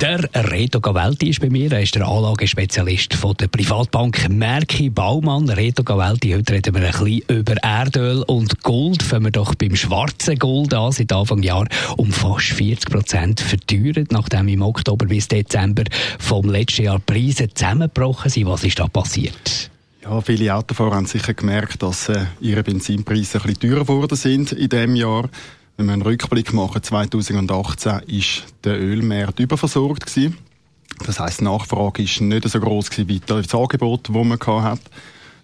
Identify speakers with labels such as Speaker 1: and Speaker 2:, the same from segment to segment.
Speaker 1: der Reto Gavelti ist bei mir. Er ist der Anlagespezialist von der Privatbank Merki Baumann. Reto Gavelti, heute reden wir ein bisschen über Erdöl und Gold. Fangen wir doch beim schwarzen Gold an. Seit Anfang Jahr um fast 40 Prozent verteuert, nachdem im Oktober bis Dezember vom letzten Jahr Preise zusammengebrochen sind. Was ist da passiert?
Speaker 2: Ja, viele Autofahrer haben sicher gemerkt, dass äh, ihre Benzinpreise ein bisschen teurer geworden sind in diesem Jahr. Wenn wir einen Rückblick machen, 2018 ist der Ölmarkt überversorgt gewesen. Das heißt, die Nachfrage ist nicht so groß wie das Angebot, das man hat.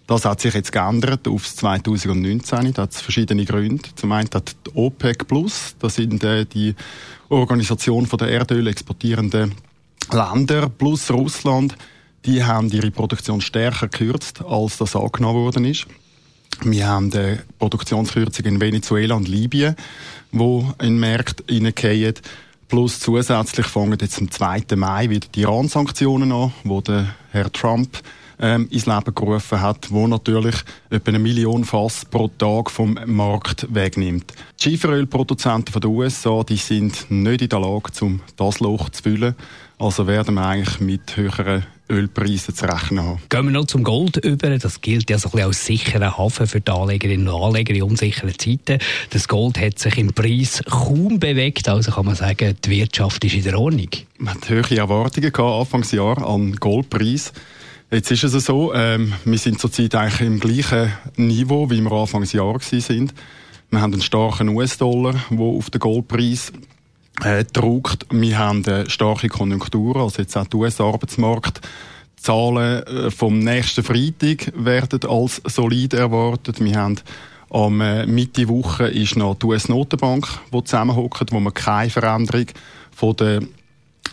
Speaker 2: Das hat sich jetzt geändert auf 2019. Da hat verschiedene Gründe. Zum einen hat die OPEC Plus, das sind äh, die Organisation der Erdöl exportierenden Länder plus Russland, die haben ihre Produktion stärker gekürzt, als das angenommen worden ist. Wir haben die Produktionskürzung in Venezuela und Libyen, wo in Märkte hineingehen. Plus zusätzlich fangen jetzt am 2. Mai wieder die Iran-Sanktionen an, wo der Herr Trump ähm, ins Leben gerufen hat, wo natürlich etwa eine Million Fass pro Tag vom Markt wegnimmt. Die Schieferölproduzenten den USA, die sind nicht in der Lage, um das Loch zu füllen. Also werden wir eigentlich mit höheren Ölpreisen zu rechnen haben.
Speaker 1: Gehen wir noch zum Gold über. Das gilt ja so ein bisschen als sicherer Hafen für die Anlegerinnen und Anleger in unsicheren Zeiten. Das Gold hat sich im Preis kaum bewegt, also kann man sagen, die Wirtschaft ist in der Ordnung.
Speaker 2: Man hat höhere Erwartungen gehabt, Anfangsjahr an Goldpreis. Jetzt ist es so, ähm, wir sind zurzeit eigentlich im gleichen Niveau, wie wir Anfangsjahr sind. Wir haben einen starken US-Dollar, der auf den Goldpreis äh, druckt. Wir haben eine starke Konjunktur, also jetzt auch der US-Arbeitsmarkt. Zahlen äh, vom nächsten Freitag werden als solid erwartet. Wir haben am äh, Mitte Woche ist noch die US-Notenbank, die zusammenhockt, wo man keine Veränderung von der,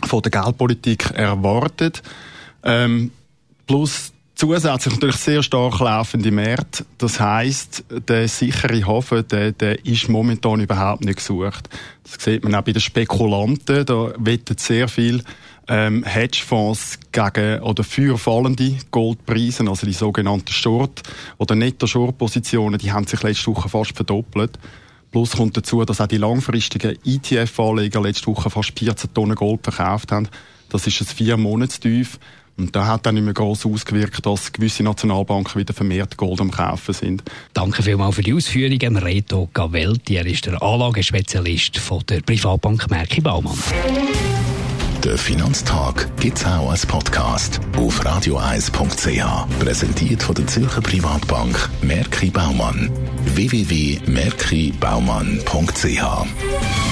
Speaker 2: von der Geldpolitik erwartet. Ähm, plus zusätzlich natürlich sehr stark laufende Märkte. Das heißt, der sichere Hafen, der, der ist momentan überhaupt nicht gesucht. Das sieht man auch bei den Spekulanten. Da wettet sehr viel ähm, Hedgefonds gegen oder für fallende Goldpreise, also die sogenannten Short- oder Netto-Short-Positionen, die haben sich letzte Woche fast verdoppelt. Plus kommt dazu, dass auch die langfristigen ETF-Anleger letzte Woche fast 14 Tonnen Gold verkauft haben. Das ist ein vier Monatstief. Und da hat dann nicht mehr gross ausgewirkt, dass gewisse Nationalbanken wieder vermehrt Gold am Kaufen sind.
Speaker 1: Danke vielmals für die Ausführungen. Reto Gavelti, er ist der Anlagespezialist von der Privatbank Merki Baumann.
Speaker 3: Der Finanztag gibt es auch als Podcast auf radioeis.ch. Präsentiert von der Zürcher Privatbank Merki Baumann. www.merkibaumann.ch